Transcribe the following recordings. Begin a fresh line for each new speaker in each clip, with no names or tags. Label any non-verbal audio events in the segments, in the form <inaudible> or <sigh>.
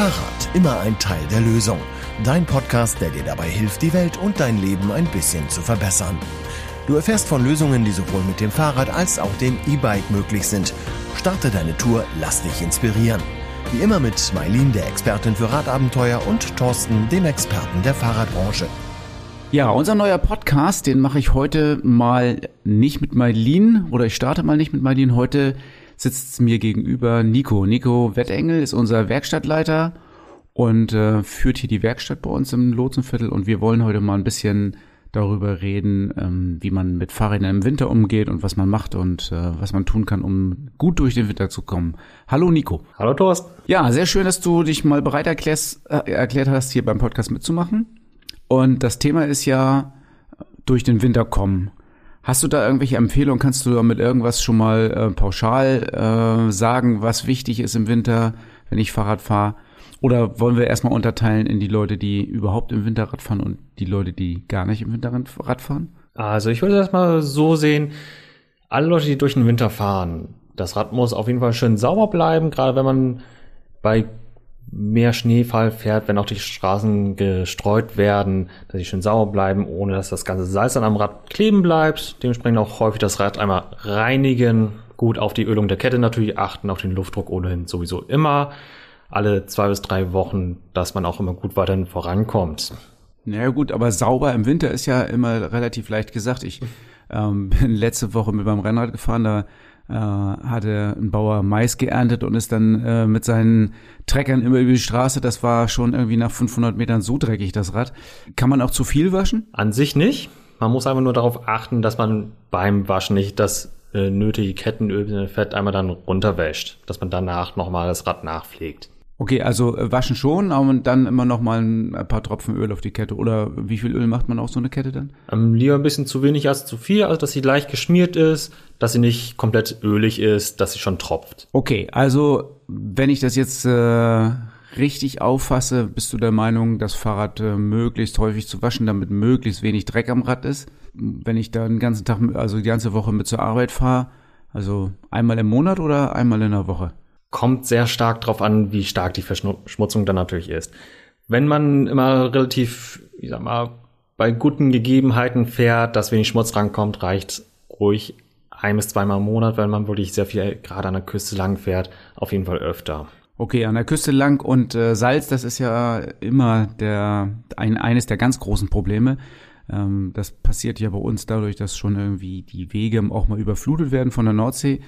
Fahrrad, immer ein Teil der Lösung. Dein Podcast, der dir dabei hilft, die Welt und dein Leben ein bisschen zu verbessern. Du erfährst von Lösungen, die sowohl mit dem Fahrrad als auch dem E-Bike möglich sind. Starte deine Tour, lass dich inspirieren. Wie immer mit Mailin, der Expertin für Radabenteuer, und Thorsten, dem Experten der Fahrradbranche.
Ja, unser neuer Podcast, den mache ich heute mal nicht mit Mailin oder ich starte mal nicht mit Mailin. Heute sitzt mir gegenüber Nico. Nico Wettengel ist unser Werkstattleiter und äh, führt hier die Werkstatt bei uns im Lotsenviertel und wir wollen heute mal ein bisschen darüber reden, ähm, wie man mit Fahrrädern im Winter umgeht und was man macht und äh, was man tun kann, um gut durch den Winter zu kommen. Hallo Nico.
Hallo Thorsten.
Ja, sehr schön, dass du dich mal bereit erklärst, äh, erklärt hast, hier beim Podcast mitzumachen. Und das Thema ist ja durch den Winter kommen. Hast du da irgendwelche Empfehlungen? Kannst du mit irgendwas schon mal äh, pauschal äh, sagen, was wichtig ist im Winter, wenn ich Fahrrad fahre? Oder wollen wir erstmal unterteilen in die Leute, die überhaupt im Winterrad fahren und die Leute, die gar nicht im Winterrad fahren?
Also ich würde das mal so sehen, alle Leute, die durch den Winter fahren, das Rad muss auf jeden Fall schön sauber bleiben, gerade wenn man bei mehr Schneefall fährt, wenn auch die Straßen gestreut werden, dass sie schön sauber bleiben, ohne dass das ganze Salz dann am Rad kleben bleibt. Dementsprechend auch häufig das Rad einmal reinigen, gut auf die Ölung der Kette natürlich achten, auf den Luftdruck ohnehin sowieso immer. Alle zwei bis drei Wochen, dass man auch immer gut weiterhin vorankommt.
Naja gut, aber sauber im Winter ist ja immer relativ leicht gesagt. Ich ähm, <laughs> bin letzte Woche mit meinem Rennrad gefahren, da hatte ein Bauer Mais geerntet und ist dann äh, mit seinen Treckern immer über die Straße. Das war schon irgendwie nach 500 Metern so dreckig, das Rad. Kann man auch zu viel waschen?
An sich nicht. Man muss einfach nur darauf achten, dass man beim Waschen nicht das äh, nötige Kettenöl, Fett einmal dann runterwäscht, dass man danach nochmal das Rad nachpflegt.
Okay, also äh, waschen schon, aber dann immer noch mal ein paar Tropfen Öl auf die Kette. Oder wie viel Öl macht man auf so eine Kette dann?
Ähm, lieber ein bisschen zu wenig als zu viel, also dass sie leicht geschmiert ist, dass sie nicht komplett ölig ist, dass sie schon tropft.
Okay, also wenn ich das jetzt äh, richtig auffasse, bist du der Meinung, das Fahrrad äh, möglichst häufig zu waschen, damit möglichst wenig Dreck am Rad ist? Wenn ich da den ganzen Tag, also die ganze Woche mit zur Arbeit fahre, also einmal im Monat oder einmal in der Woche?
Kommt sehr stark darauf an, wie stark die Verschmutzung dann natürlich ist. Wenn man immer relativ, ich sag mal, bei guten Gegebenheiten fährt, dass wenig Schmutz rankommt, reicht ruhig ein bis zweimal im Monat, wenn man wirklich sehr viel gerade an der Küste lang fährt, auf jeden Fall öfter.
Okay, an der Küste lang und äh, Salz, das ist ja immer der ein, eines der ganz großen Probleme. Ähm, das passiert ja bei uns dadurch, dass schon irgendwie die Wege auch mal überflutet werden von der Nordsee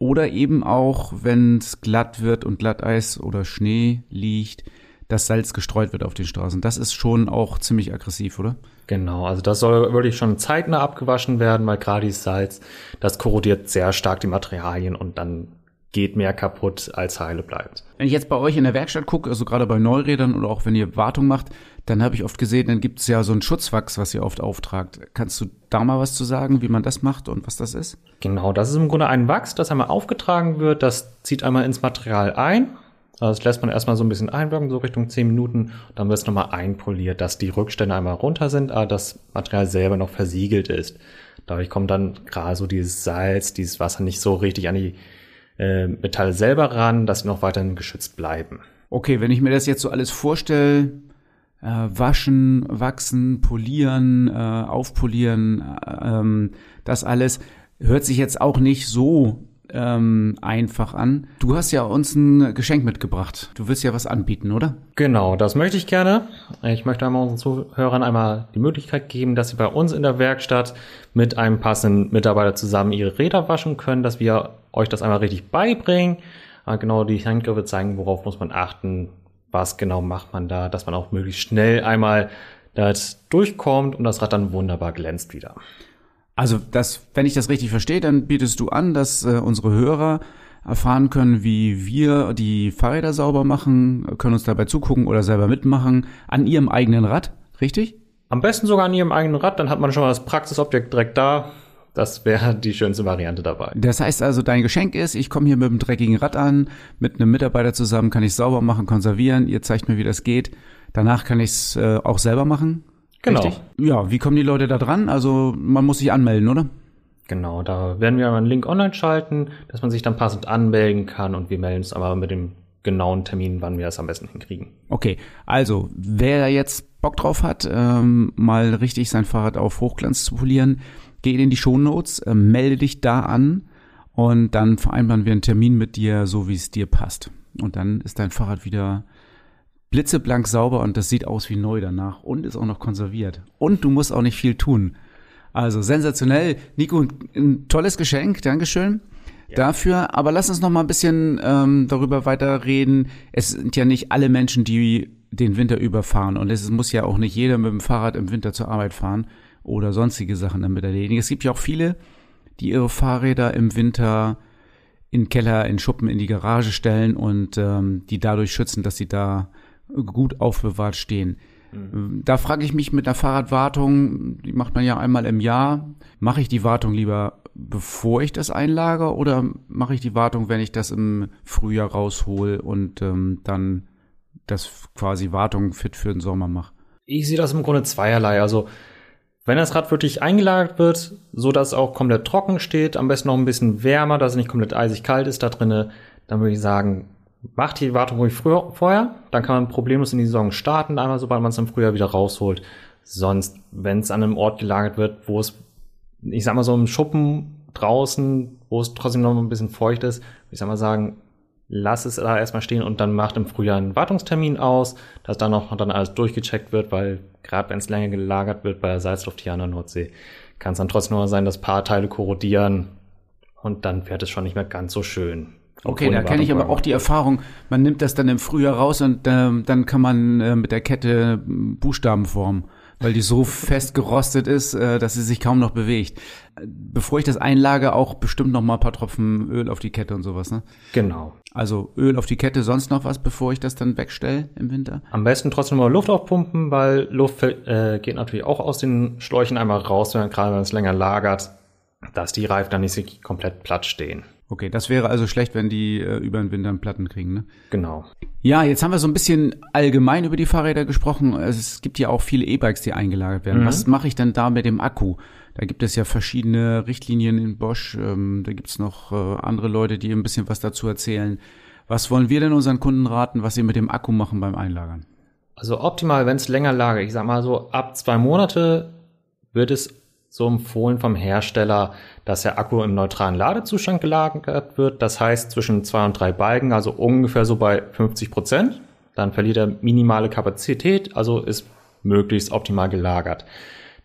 oder eben auch, wenn es glatt wird und Glatteis oder Schnee liegt, dass Salz gestreut wird auf den Straßen. Das ist schon auch ziemlich aggressiv, oder?
Genau, also das soll wirklich schon zeitnah abgewaschen werden, weil gerade dieses Salz, das korrodiert sehr stark die Materialien und dann geht mehr kaputt, als heile bleibt.
Wenn ich jetzt bei euch in der Werkstatt gucke, also gerade bei Neurädern oder auch wenn ihr Wartung macht, dann habe ich oft gesehen, dann gibt es ja so ein Schutzwachs, was ihr oft auftragt. Kannst du da mal was zu sagen, wie man das macht und was das ist?
Genau, das ist im Grunde ein Wachs, das einmal aufgetragen wird. Das zieht einmal ins Material ein. Also das lässt man erstmal so ein bisschen einwirken, so Richtung 10 Minuten. Dann wird es nochmal einpoliert, dass die Rückstände einmal runter sind, aber das Material selber noch versiegelt ist. Dadurch kommt dann gerade so dieses Salz, dieses Wasser nicht so richtig an die äh, Metalle selber ran, dass sie noch weiterhin geschützt bleiben.
Okay, wenn ich mir das jetzt so alles vorstelle, äh, waschen, wachsen, polieren, äh, aufpolieren, äh, ähm, das alles hört sich jetzt auch nicht so ähm, einfach an. Du hast ja uns ein Geschenk mitgebracht. Du willst ja was anbieten, oder?
Genau, das möchte ich gerne. Ich möchte einmal unseren Zuhörern einmal die Möglichkeit geben, dass sie bei uns in der Werkstatt mit einem passenden Mitarbeiter zusammen ihre Räder waschen können, dass wir euch das einmal richtig beibringen. Äh, genau die Handgriffe zeigen, worauf muss man achten, was genau macht man da, dass man auch möglichst schnell einmal das durchkommt und das Rad dann wunderbar glänzt wieder.
Also das, wenn ich das richtig verstehe, dann bietest du an, dass äh, unsere Hörer erfahren können, wie wir die Fahrräder sauber machen, können uns dabei zugucken oder selber mitmachen an ihrem eigenen Rad, richtig?
Am besten sogar an ihrem eigenen Rad, dann hat man schon mal das Praxisobjekt direkt da. Das wäre die schönste Variante dabei.
Das heißt also, dein Geschenk ist, ich komme hier mit einem dreckigen Rad an, mit einem Mitarbeiter zusammen, kann ich sauber machen, konservieren, ihr zeigt mir, wie das geht. Danach kann ich es äh, auch selber machen.
Genau.
Richtig? Ja, wie kommen die Leute da dran? Also man muss sich anmelden, oder?
Genau, da werden wir einen Link online schalten, dass man sich dann passend anmelden kann und wir melden uns aber mit dem genauen Termin, wann wir das am besten hinkriegen.
Okay, also wer da jetzt Bock drauf hat, ähm, mal richtig sein Fahrrad auf Hochglanz zu polieren, geh in die Shownotes, äh, melde dich da an und dann vereinbaren wir einen Termin mit dir, so wie es dir passt. Und dann ist dein Fahrrad wieder blitzeblank sauber und das sieht aus wie neu danach und ist auch noch konserviert. Und du musst auch nicht viel tun. Also sensationell. Nico, ein tolles Geschenk, Dankeschön ja. dafür. Aber lass uns noch mal ein bisschen ähm, darüber weiterreden. Es sind ja nicht alle Menschen, die den Winter überfahren. Und es muss ja auch nicht jeder mit dem Fahrrad im Winter zur Arbeit fahren oder sonstige Sachen damit erledigen. Es gibt ja auch viele, die ihre Fahrräder im Winter in Keller, in Schuppen, in die Garage stellen und ähm, die dadurch schützen, dass sie da gut aufbewahrt stehen. Mhm. Da frage ich mich mit der Fahrradwartung, die macht man ja einmal im Jahr, mache ich die Wartung lieber bevor ich das einlager oder mache ich die Wartung, wenn ich das im Frühjahr raushol und ähm, dann das quasi Wartung fit für den Sommer mache?
Ich sehe das im Grunde zweierlei. Also wenn das Rad wirklich eingelagert wird, so dass es auch komplett trocken steht, am besten noch ein bisschen wärmer, dass es nicht komplett eisig kalt ist da drinne, dann würde ich sagen, macht die Wartung ruhig früher, vorher, dann kann man problemlos in die Saison starten, einmal sobald man es im Frühjahr wieder rausholt. Sonst, wenn es an einem Ort gelagert wird, wo es, ich sag mal so im Schuppen draußen, wo es trotzdem noch ein bisschen feucht ist, ich sag mal sagen, lass es da erstmal stehen und dann macht im Frühjahr einen Wartungstermin aus, dass dann noch dann alles durchgecheckt wird, weil gerade wenn es länger gelagert wird bei der Salzluft hier an der Nordsee, kann es dann trotzdem nur sein, dass paar Teile korrodieren und dann fährt es schon nicht mehr ganz so schön.
Okay, da kenne ich aber auch die Erfahrung, man nimmt das dann im Frühjahr raus und ähm, dann kann man äh, mit der Kette Buchstaben formen, weil die so fest gerostet ist, äh, dass sie sich kaum noch bewegt. Bevor ich das einlage, auch bestimmt noch mal ein paar Tropfen Öl auf die Kette und sowas, ne?
Genau.
Also Öl auf die Kette, sonst noch was, bevor ich das dann wegstelle im Winter?
Am besten trotzdem mal Luft aufpumpen, weil Luft äh, geht natürlich auch aus den Schläuchen einmal raus, wenn gerade wenn es länger lagert, dass die Reifen dann nicht komplett platt stehen.
Okay, das wäre also schlecht, wenn die äh, über den Winter einen Platten kriegen, ne?
Genau.
Ja, jetzt haben wir so ein bisschen allgemein über die Fahrräder gesprochen. Es gibt ja auch viele E-Bikes, die eingelagert werden. Mhm. Was mache ich denn da mit dem Akku? Da gibt es ja verschiedene Richtlinien in Bosch. Ähm, da gibt es noch äh, andere Leute, die ein bisschen was dazu erzählen. Was wollen wir denn unseren Kunden raten, was sie mit dem Akku machen beim Einlagern?
Also optimal, wenn es länger lagert. Ich sag mal so, ab zwei Monate wird es so empfohlen vom Hersteller, dass der Akku im neutralen Ladezustand gelagert wird. Das heißt zwischen zwei und drei Balken, also ungefähr so bei 50 Prozent. Dann verliert er minimale Kapazität, also ist möglichst optimal gelagert.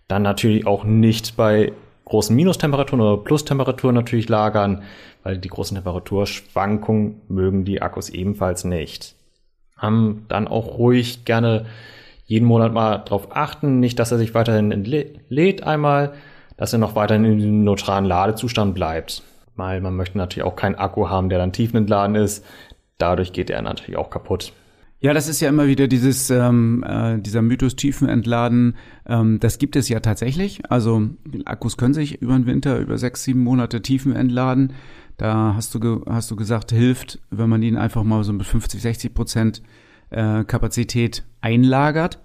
Dann natürlich auch nicht bei großen Minustemperaturen oder Plustemperaturen natürlich lagern, weil die großen Temperaturschwankungen mögen die Akkus ebenfalls nicht. Ähm, dann auch ruhig gerne jeden Monat mal drauf achten, nicht, dass er sich weiterhin entlädt einmal, dass er noch weiterhin in dem neutralen Ladezustand bleibt. Weil man möchte natürlich auch keinen Akku haben, der dann tiefenentladen ist. Dadurch geht er natürlich auch kaputt.
Ja, das ist ja immer wieder dieses ähm, äh, dieser Mythos Tiefenentladen. Ähm, das gibt es ja tatsächlich. Also Akkus können sich über den Winter über sechs, sieben Monate Tiefen entladen. Da hast du hast du gesagt, hilft, wenn man ihn einfach mal so mit 50, 60 Prozent äh, Kapazität einlagert.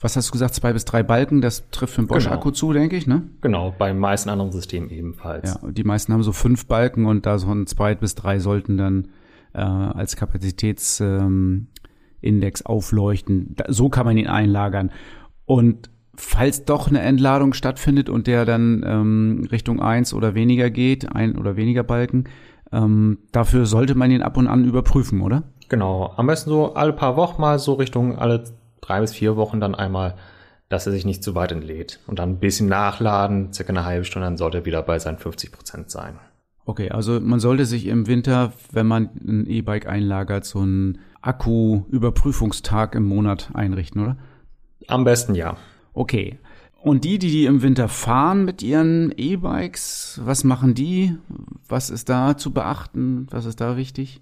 Was hast du gesagt, zwei bis drei Balken, das trifft für einen Bosch-Akku genau. zu, denke ich, ne?
Genau, bei meisten anderen Systemen ebenfalls.
Ja, die meisten haben so fünf Balken und da so ein zwei bis drei sollten dann äh, als Kapazitätsindex ähm, aufleuchten. Da, so kann man ihn einlagern. Und falls doch eine Entladung stattfindet und der dann ähm, Richtung eins oder weniger geht, ein oder weniger Balken, ähm, dafür sollte man ihn ab und an überprüfen, oder?
Genau, am besten so alle paar Wochen mal so Richtung alle drei bis vier Wochen dann einmal, dass er sich nicht zu weit entlädt und dann ein bisschen nachladen, circa eine halbe Stunde, dann sollte er wieder bei seinen 50 Prozent sein.
Okay, also man sollte sich im Winter, wenn man ein E-Bike einlagert, so einen Akku-Überprüfungstag im Monat einrichten, oder?
Am besten ja.
Okay. Und die, die, die im Winter fahren mit ihren E-Bikes, was machen die? Was ist da zu beachten? Was ist da wichtig?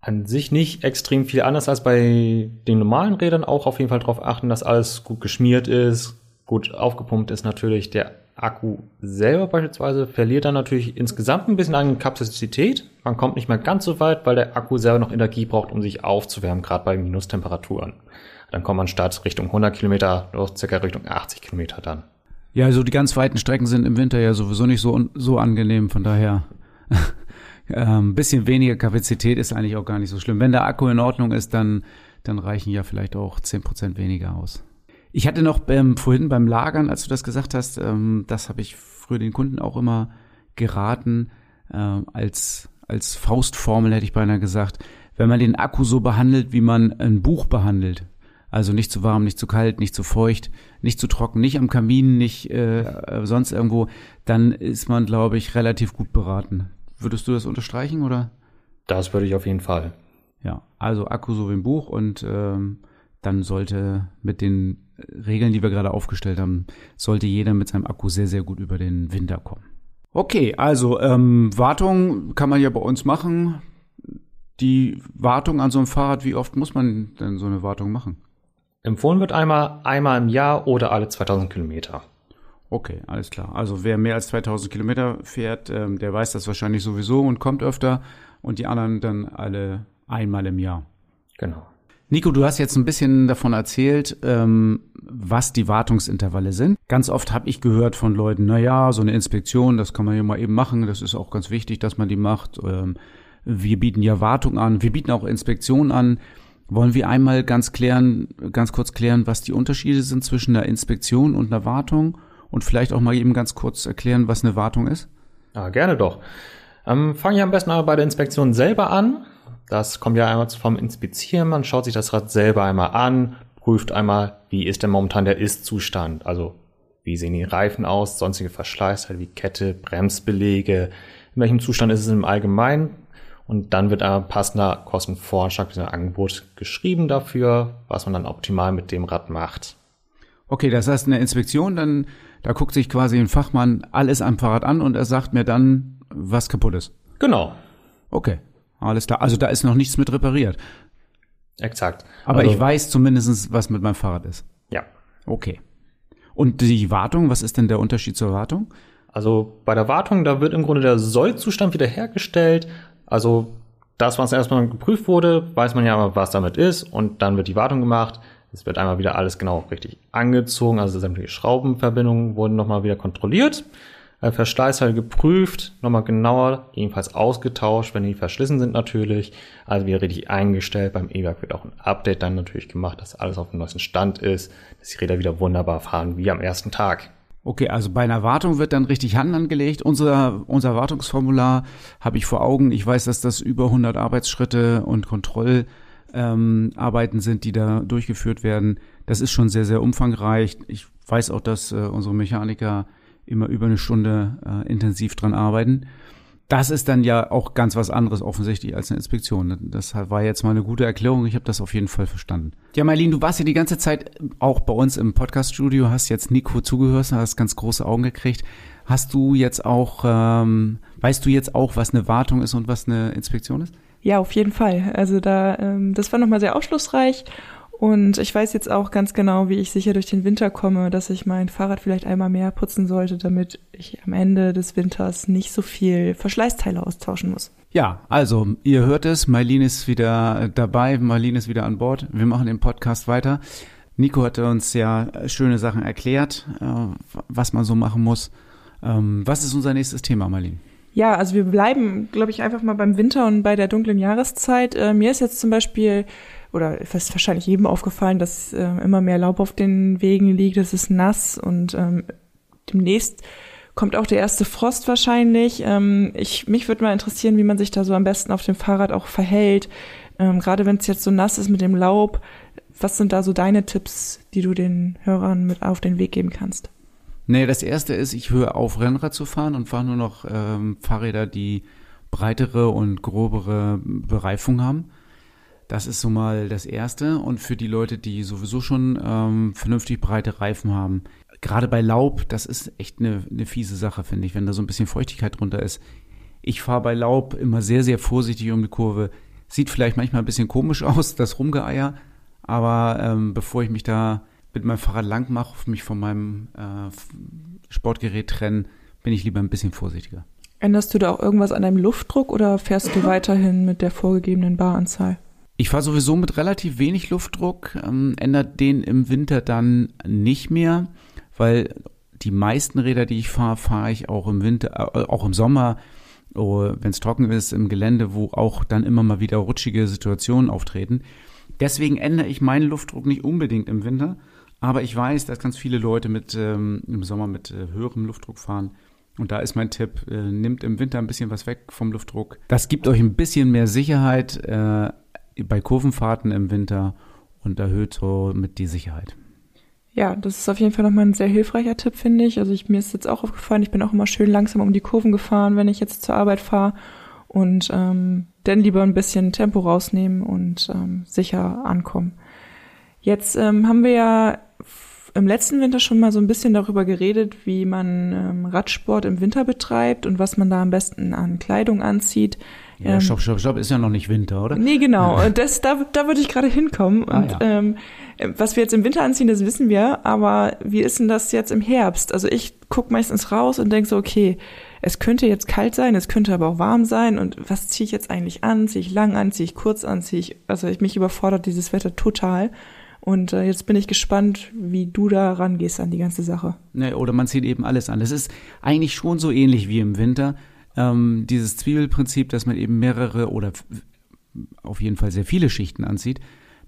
An sich nicht extrem viel anders als bei den normalen Rädern. Auch auf jeden Fall darauf achten, dass alles gut geschmiert ist, gut aufgepumpt ist natürlich. Der Akku selber beispielsweise verliert dann natürlich insgesamt ein bisschen an Kapazität. Man kommt nicht mehr ganz so weit, weil der Akku selber noch Energie braucht, um sich aufzuwärmen, gerade bei Minustemperaturen. Dann kommt man statt Richtung 100 Kilometer nur circa Richtung 80 Kilometer dann.
Ja, also die ganz weiten Strecken sind im Winter ja sowieso nicht so, so angenehm, von daher ähm, bisschen weniger Kapazität ist eigentlich auch gar nicht so schlimm. Wenn der Akku in Ordnung ist, dann, dann reichen ja vielleicht auch zehn Prozent weniger aus. Ich hatte noch ähm, vorhin beim Lagern, als du das gesagt hast, ähm, das habe ich früher den Kunden auch immer geraten, äh, als, als Faustformel hätte ich beinahe gesagt, wenn man den Akku so behandelt, wie man ein Buch behandelt. Also nicht zu warm, nicht zu kalt, nicht zu feucht, nicht zu trocken, nicht am Kamin, nicht äh, sonst irgendwo, dann ist man, glaube ich, relativ gut beraten. Würdest du das unterstreichen oder?
Das würde ich auf jeden Fall.
Ja, also Akku so wie ein Buch und ähm, dann sollte mit den Regeln, die wir gerade aufgestellt haben, sollte jeder mit seinem Akku sehr, sehr gut über den Winter kommen. Okay, also ähm, Wartung kann man ja bei uns machen. Die Wartung an so einem Fahrrad, wie oft muss man denn so eine Wartung machen?
Empfohlen wird einmal einmal im Jahr oder alle 2000 Kilometer.
Okay, alles klar. Also wer mehr als 2000 Kilometer fährt, ähm, der weiß das wahrscheinlich sowieso und kommt öfter und die anderen dann alle einmal im Jahr.
Genau.
Nico, du hast jetzt ein bisschen davon erzählt, ähm, was die Wartungsintervalle sind. Ganz oft habe ich gehört von Leuten, na ja, so eine Inspektion, das kann man ja mal eben machen, das ist auch ganz wichtig, dass man die macht. Ähm, wir bieten ja Wartung an, wir bieten auch Inspektion an. Wollen wir einmal ganz klären, ganz kurz klären, was die Unterschiede sind zwischen einer Inspektion und einer Wartung und vielleicht auch mal eben ganz kurz erklären, was eine Wartung ist?
Ja, gerne doch. Ähm, Fange ich am besten aber bei der Inspektion selber an. Das kommt ja einmal vom Inspizieren. Man schaut sich das Rad selber einmal an, prüft einmal, wie ist denn momentan der Ist-Zustand. Also, wie sehen die Reifen aus, sonstige Verschleißteile wie Kette, Bremsbelege, in welchem Zustand ist es im Allgemeinen. Und dann wird ein passender Kostenvorschlag, ein Angebot geschrieben dafür, was man dann optimal mit dem Rad macht.
Okay, das heißt eine Inspektion, dann da guckt sich quasi ein Fachmann alles am Fahrrad an und er sagt mir dann, was kaputt ist.
Genau.
Okay, alles klar. Also da ist noch nichts mit repariert.
Exakt.
Aber
also,
ich weiß zumindest, was mit meinem Fahrrad ist.
Ja.
Okay. Und die Wartung, was ist denn der Unterschied zur Wartung?
Also bei der Wartung, da wird im Grunde der Sollzustand wiederhergestellt. Also das, was erstmal geprüft wurde, weiß man ja, was damit ist und dann wird die Wartung gemacht. Es wird einmal wieder alles genau richtig angezogen, also sämtliche Schraubenverbindungen wurden nochmal wieder kontrolliert. Äh, Verschleißteile geprüft, nochmal genauer, ebenfalls ausgetauscht, wenn die verschlissen sind natürlich. Also wieder richtig eingestellt. Beim E-Werk wird auch ein Update dann natürlich gemacht, dass alles auf dem neuesten Stand ist, dass die Räder wieder wunderbar fahren wie am ersten Tag.
Okay, also bei einer Wartung wird dann richtig Hand angelegt. Unser, unser Wartungsformular habe ich vor Augen. Ich weiß, dass das über 100 Arbeitsschritte und Kontrollarbeiten ähm, sind, die da durchgeführt werden. Das ist schon sehr, sehr umfangreich. Ich weiß auch, dass äh, unsere Mechaniker immer über eine Stunde äh, intensiv dran arbeiten. Das ist dann ja auch ganz was anderes offensichtlich als eine Inspektion. Das war jetzt mal eine gute Erklärung. Ich habe das auf jeden Fall verstanden. Ja, Marlene, du warst ja die ganze Zeit auch bei uns im Podcaststudio, hast jetzt Nico zugehört, hast ganz große Augen gekriegt. Hast du jetzt auch, ähm, weißt du jetzt auch, was eine Wartung ist und was eine Inspektion ist?
Ja, auf jeden Fall. Also da, ähm, das war nochmal sehr aufschlussreich und ich weiß jetzt auch ganz genau, wie ich sicher durch den Winter komme, dass ich mein Fahrrad vielleicht einmal mehr putzen sollte, damit ich am Ende des Winters nicht so viel Verschleißteile austauschen muss.
Ja, also ihr hört es, Marlene ist wieder dabei, Marlene ist wieder an Bord. Wir machen den Podcast weiter. Nico hatte uns ja schöne Sachen erklärt, äh, was man so machen muss. Ähm, was ist unser nächstes Thema, Marlene?
Ja, also wir bleiben, glaube ich, einfach mal beim Winter und bei der dunklen Jahreszeit. Äh, mir ist jetzt zum Beispiel oder ist wahrscheinlich jedem aufgefallen, dass äh, immer mehr Laub auf den Wegen liegt, es ist nass und ähm, demnächst kommt auch der erste Frost wahrscheinlich. Ähm, ich, mich würde mal interessieren, wie man sich da so am besten auf dem Fahrrad auch verhält. Ähm, Gerade wenn es jetzt so nass ist mit dem Laub, was sind da so deine Tipps, die du den Hörern mit auf den Weg geben kannst?
Nee, das erste ist, ich höre auf, Rennrad zu fahren und fahre nur noch ähm, Fahrräder, die breitere und grobere Bereifung haben. Das ist so mal das Erste. Und für die Leute, die sowieso schon ähm, vernünftig breite Reifen haben, gerade bei Laub, das ist echt eine, eine fiese Sache, finde ich, wenn da so ein bisschen Feuchtigkeit drunter ist. Ich fahre bei Laub immer sehr, sehr vorsichtig um die Kurve. Sieht vielleicht manchmal ein bisschen komisch <laughs> aus, das Rumgeeier, aber ähm, bevor ich mich da mit meinem Fahrrad lang mache, mich von meinem äh, Sportgerät trennen, bin ich lieber ein bisschen vorsichtiger.
Änderst du da auch irgendwas an deinem Luftdruck oder fährst du weiterhin mit der vorgegebenen Baranzahl?
Ich fahre sowieso mit relativ wenig Luftdruck, ähm, ändert den im Winter dann nicht mehr, weil die meisten Räder, die ich fahre, fahre ich auch im Winter, äh, auch im Sommer oh, wenn es trocken ist im Gelände, wo auch dann immer mal wieder rutschige Situationen auftreten. Deswegen ändere ich meinen Luftdruck nicht unbedingt im Winter, aber ich weiß, dass ganz viele Leute mit ähm, im Sommer mit äh, höherem Luftdruck fahren. Und da ist mein Tipp, äh, nimmt im Winter ein bisschen was weg vom Luftdruck. Das gibt euch ein bisschen mehr Sicherheit äh, bei Kurvenfahrten im Winter und erhöht so mit die Sicherheit.
Ja, das ist auf jeden Fall nochmal ein sehr hilfreicher Tipp, finde ich. Also ich, mir ist jetzt auch aufgefallen, ich bin auch immer schön langsam um die Kurven gefahren, wenn ich jetzt zur Arbeit fahre. Und ähm, dann lieber ein bisschen Tempo rausnehmen und ähm, sicher ankommen. Jetzt ähm, haben wir ja im letzten Winter schon mal so ein bisschen darüber geredet, wie man ähm, Radsport im Winter betreibt und was man da am besten an Kleidung anzieht.
Ja,
Ähm,
stopp, stopp, stopp, ist ja noch nicht Winter, oder?
Nee, genau. Und das, da, da würde ich gerade hinkommen.
Ah,
Und
ja.
ähm, was wir jetzt im Winter anziehen, das wissen wir. Aber wie ist denn das jetzt im Herbst? Also ich guck meistens raus und denk so, okay, es könnte jetzt kalt sein, es könnte aber auch warm sein. Und was ziehe ich jetzt eigentlich an? Ziehe ich lang an? Ziehe ich kurz an? Ziehe ich, also ich, mich überfordert dieses Wetter total. Und äh, jetzt bin ich gespannt, wie du da rangehst an die ganze Sache.
Ne, oder man zieht eben alles an. Das ist eigentlich schon so ähnlich wie im Winter. Ähm, dieses Zwiebelprinzip, dass man eben mehrere oder auf jeden Fall sehr viele Schichten anzieht,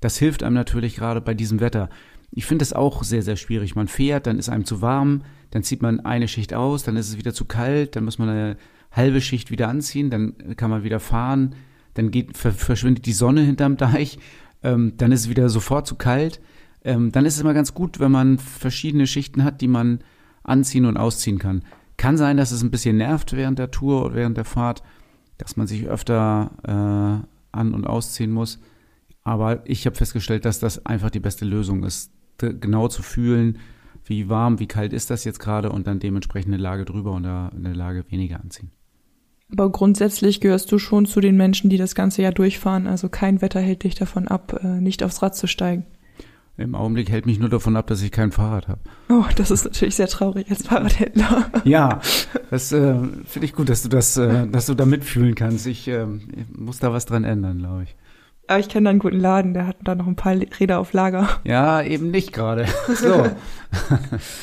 das hilft einem natürlich gerade bei diesem Wetter. Ich finde es auch sehr, sehr schwierig. Man fährt, dann ist einem zu warm, dann zieht man eine Schicht aus, dann ist es wieder zu kalt, dann muss man eine halbe Schicht wieder anziehen, dann kann man wieder fahren, dann geht, ver verschwindet die Sonne hinterm Deich, ähm, dann ist es wieder sofort zu kalt. Ähm, dann ist es immer ganz gut, wenn man verschiedene Schichten hat, die man anziehen und ausziehen kann. Kann sein, dass es ein bisschen nervt während der Tour oder während der Fahrt, dass man sich öfter äh, an- und ausziehen muss. Aber ich habe festgestellt, dass das einfach die beste Lösung ist, genau zu fühlen, wie warm, wie kalt ist das jetzt gerade und dann dementsprechend eine Lage drüber und eine Lage weniger anziehen.
Aber grundsätzlich gehörst du schon zu den Menschen, die das ganze Jahr durchfahren. Also kein Wetter hält dich davon ab, äh, nicht aufs Rad zu steigen.
Im Augenblick hält mich nur davon ab, dass ich kein Fahrrad habe.
Oh, das ist natürlich sehr traurig als Fahrradhändler. <laughs>
Ja, das äh, finde ich gut, dass du das, äh, dass du da mitfühlen kannst. Ich, ich muss da was dran ändern, glaube ich.
Aber ich kenne da einen guten Laden, der hat da noch ein paar Räder auf Lager.
Ja, eben nicht gerade. So. <laughs>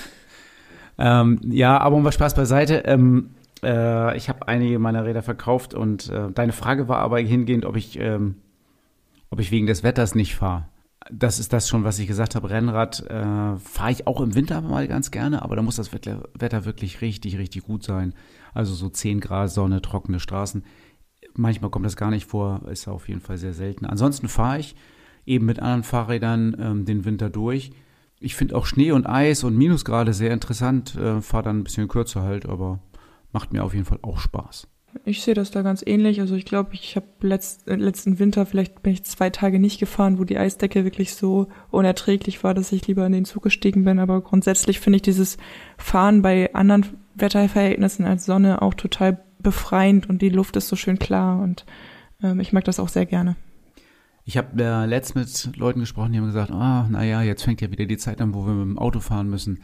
<laughs> ähm, ja, aber um was Spaß beiseite. Ähm, äh, ich habe einige meiner Räder verkauft und äh, deine Frage war aber hingehend, ob ich, ähm, ob ich wegen des Wetters nicht fahre. Das ist das schon, was ich gesagt habe. Rennrad äh, fahre ich auch im Winter mal ganz gerne, aber da muss das Wetter, wirklich richtig, richtig gut sein. Also so 10 Grad Sonne, trockene Straßen. Manchmal kommt das gar nicht vor, ist auf jeden Fall sehr selten. Ansonsten fahre ich eben mit anderen Fahrrädern ähm, den Winter durch. Ich finde auch Schnee und Eis und Minusgrade sehr interessant. Äh, Fahre dann ein bisschen kürzer halt, aber macht mir auf jeden Fall auch Spaß.
Ich sehe das da ganz ähnlich. Also ich glaube, ich habe letzt, äh, letzten Winter, vielleicht bin ich zwei Tage nicht gefahren, wo die Eisdecke wirklich so unerträglich war, dass ich lieber in den Zug gestiegen bin. Aber grundsätzlich finde ich dieses Fahren bei anderen Wetterverhältnissen als Sonne auch total befreiend und die Luft ist so schön klar und ähm, ich mag das auch sehr gerne.
Ich habe äh, letzt mit Leuten gesprochen, die haben gesagt, ah, naja, jetzt fängt ja wieder die Zeit an, wo wir mit dem Auto fahren müssen.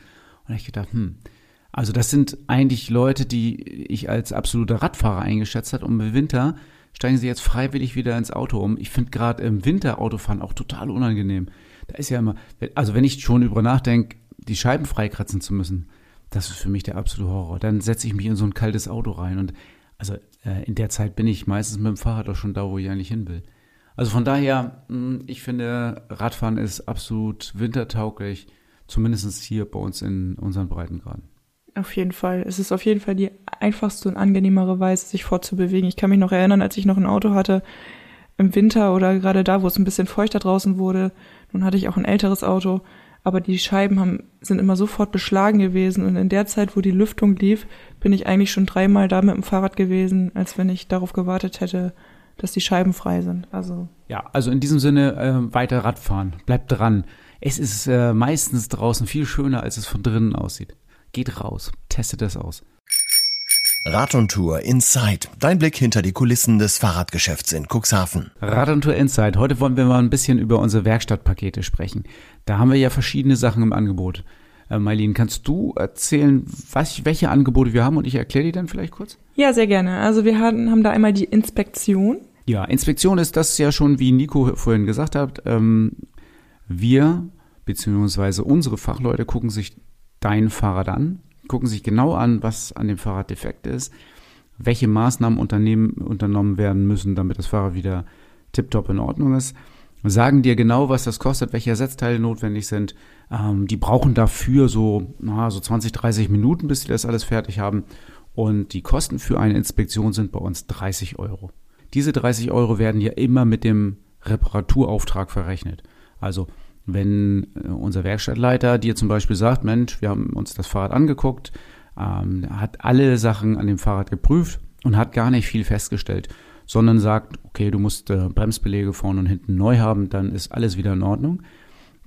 Und ich gedacht, hm, also das sind eigentlich Leute, die ich als absoluter Radfahrer eingeschätzt hat. Und im Winter steigen sie jetzt freiwillig wieder ins Auto um. Ich finde gerade im Winter Autofahren auch total unangenehm. Da ist ja immer, also wenn ich schon über nachdenke, die Scheiben freikratzen zu müssen, das ist für mich der absolute Horror. Dann setze ich mich in so ein kaltes Auto rein und also äh, in der Zeit bin ich meistens mit dem Fahrrad auch schon da, wo ich eigentlich hin will. Also von daher, mh, ich finde, Radfahren ist absolut wintertauglich, zumindest hier bei uns in unseren Breitengraden.
Auf jeden Fall. Es ist auf jeden Fall die einfachste und angenehmere Weise, sich fortzubewegen. Ich kann mich noch erinnern, als ich noch ein Auto hatte im Winter oder gerade da, wo es ein bisschen feuchter draußen wurde. Nun hatte ich auch ein älteres Auto, aber die Scheiben haben, sind immer sofort beschlagen gewesen. Und in der Zeit, wo die Lüftung lief, bin ich eigentlich schon dreimal da mit dem Fahrrad gewesen, als wenn ich darauf gewartet hätte, dass die Scheiben frei sind. Also
Ja, also in diesem Sinne äh, weiter Radfahren. Bleibt dran. Es ist äh, meistens draußen viel schöner, als es von drinnen aussieht. Geht raus, testet das aus.
Rad und Tour Inside. Dein Blick hinter die Kulissen des Fahrradgeschäfts in Cuxhaven.
Rad und Tour Insight. Heute wollen wir mal ein bisschen über unsere Werkstattpakete sprechen. Da haben wir ja verschiedene Sachen im Angebot. Äh, Mailin, kannst du erzählen, was, welche Angebote wir haben und ich erkläre die dann vielleicht kurz?
ja, sehr gerne. Also wir hatten, haben da einmal die Inspektion.
Ja, Inspektion ist das ja schon, wie Nico vorhin gesagt hat. Ähm, wir, beziehungsweise unsere Fachleute, gucken sich dein Fahrrad an, gucken sich genau an, was an dem Fahrrad defekt ist, welche Maßnahmen unternehmen, unternommen werden müssen, damit das Fahrrad wieder tiptop in Ordnung ist. Sagen dir genau, was das kostet, welche Ersatzteile notwendig sind. Ähm, die brauchen dafür so, na, so 20, 30 Minuten, bis sie das alles fertig haben. Und die Kosten für eine Inspektion sind bei uns 30 Euro. Diese 30 Euro werden ja immer mit dem Reparaturauftrag verrechnet. Also wenn äh, unser Werkstattleiter dir zum Beispiel sagt, Mensch, wir haben uns das Fahrrad angeguckt, ähm, hat alle Sachen an dem Fahrrad geprüft und hat gar nicht viel festgestellt, sondern sagt, okay, du musst äh, Bremsbeläge vorne und hinten neu haben, dann ist alles wieder in Ordnung.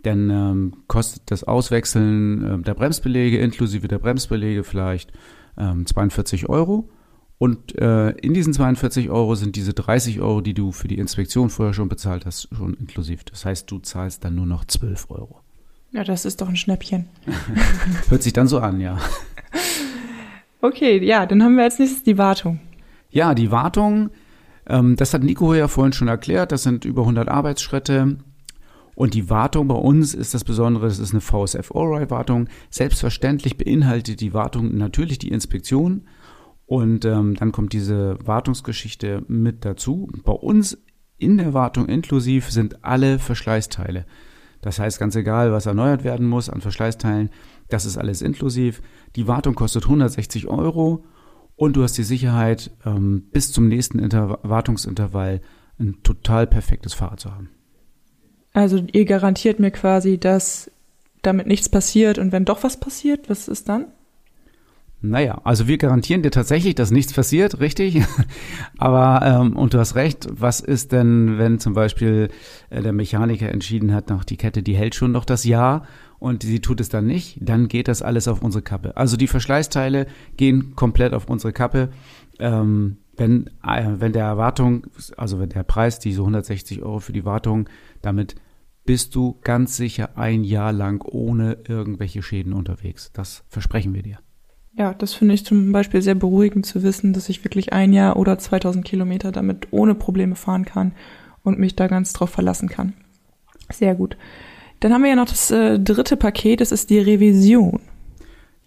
Denn ähm, kostet das Auswechseln äh, der Bremsbeläge inklusive der Bremsbeläge vielleicht ähm, 42 Euro. Und äh, in diesen 42 Euro sind diese 30 Euro, die du für die Inspektion vorher schon bezahlt hast, schon inklusiv. Das heißt, du zahlst dann nur noch 12 Euro.
Ja, das ist doch ein Schnäppchen. <laughs>
Hört sich dann so an, ja.
Okay, ja, dann haben wir als nächstes die Wartung.
Ja, die Wartung, ähm, das hat Nico ja vorhin schon erklärt, das sind über 100 Arbeitsschritte. Und die Wartung bei uns ist das Besondere, das ist eine VSF Allright Wartung. Selbstverständlich beinhaltet die Wartung natürlich die Inspektion und ähm, dann kommt diese Wartungsgeschichte mit dazu. Bei uns in der Wartung inklusiv sind alle Verschleißteile. Das heißt, ganz egal, was erneuert werden muss an Verschleißteilen, das ist alles inklusiv. Die Wartung kostet 160 Euro und du hast die Sicherheit, ähm, bis zum nächsten Inter Wartungsintervall ein total perfektes Fahrrad zu haben.
Also ihr garantiert mir quasi, dass damit nichts passiert und wenn doch was passiert, was ist dann?
Naja, also wir garantieren dir tatsächlich, dass nichts passiert, richtig? <laughs> Aber, ähm, und du hast recht, was ist denn, wenn zum Beispiel äh, der Mechaniker entschieden hat, noch die Kette, die hält schon noch das Jahr und sie tut es dann nicht, dann geht das alles auf unsere Kappe. Also die Verschleißteile gehen komplett auf unsere Kappe. Ähm, wenn, äh, wenn der Erwartung, also wenn der Preis, diese 160 Euro für die Wartung, damit bist du ganz sicher ein Jahr lang ohne irgendwelche Schäden unterwegs. Das versprechen wir dir.
Ja, das finde ich zum Beispiel sehr beruhigend zu wissen, dass ich wirklich ein Jahr oder 2000 Kilometer damit ohne Probleme fahren kann und mich da ganz drauf verlassen kann. Sehr gut. Dann haben wir ja noch das äh, dritte Paket, das ist die Revision.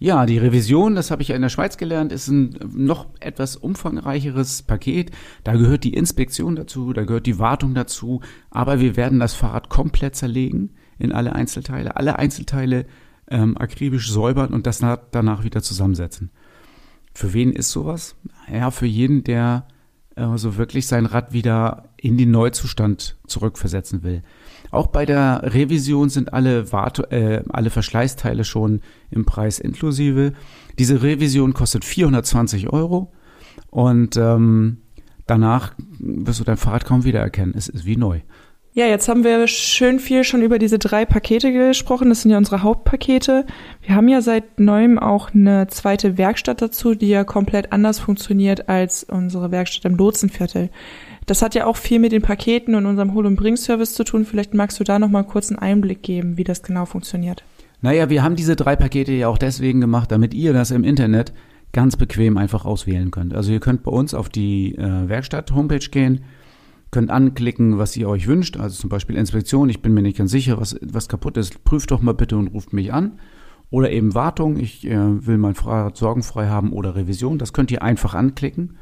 Ja, die Revision, das habe ich ja in der Schweiz gelernt, ist ein noch etwas umfangreicheres Paket. Da gehört die Inspektion dazu, da gehört die Wartung dazu, aber wir werden das Fahrrad komplett zerlegen in alle Einzelteile. Alle Einzelteile ähm, akribisch säubern und das danach wieder zusammensetzen. Für wen ist sowas? Ja, für jeden, der äh, so wirklich sein Rad wieder in den Neuzustand zurückversetzen will. Auch bei der Revision sind alle, Wart äh, alle Verschleißteile schon im Preis inklusive. Diese Revision kostet 420 Euro und ähm, danach wirst du dein Fahrrad kaum wiedererkennen. Es ist wie neu.
Ja, jetzt haben wir schön viel schon über diese drei Pakete gesprochen. Das sind ja unsere Hauptpakete. Wir haben ja seit neuem auch eine zweite Werkstatt dazu, die ja komplett anders funktioniert als unsere Werkstatt im Lotsenviertel. Das hat ja auch viel mit den Paketen und unserem Hol- und Bring-Service zu tun. Vielleicht magst du da noch mal kurz einen Einblick geben, wie das genau funktioniert.
Naja, wir haben diese drei Pakete ja auch deswegen gemacht, damit ihr das im Internet ganz bequem einfach auswählen könnt. Also ihr könnt bei uns auf die äh, Werkstatt-Homepage gehen, könnt anklicken, was ihr euch wünscht, also zum Beispiel Inspektion, ich bin mir nicht ganz sicher, was, was kaputt ist, prüft doch mal bitte und ruft mich an. Oder eben Wartung, ich äh, will mein Fahrrad sorgenfrei haben oder Revision, das könnt ihr einfach anklicken.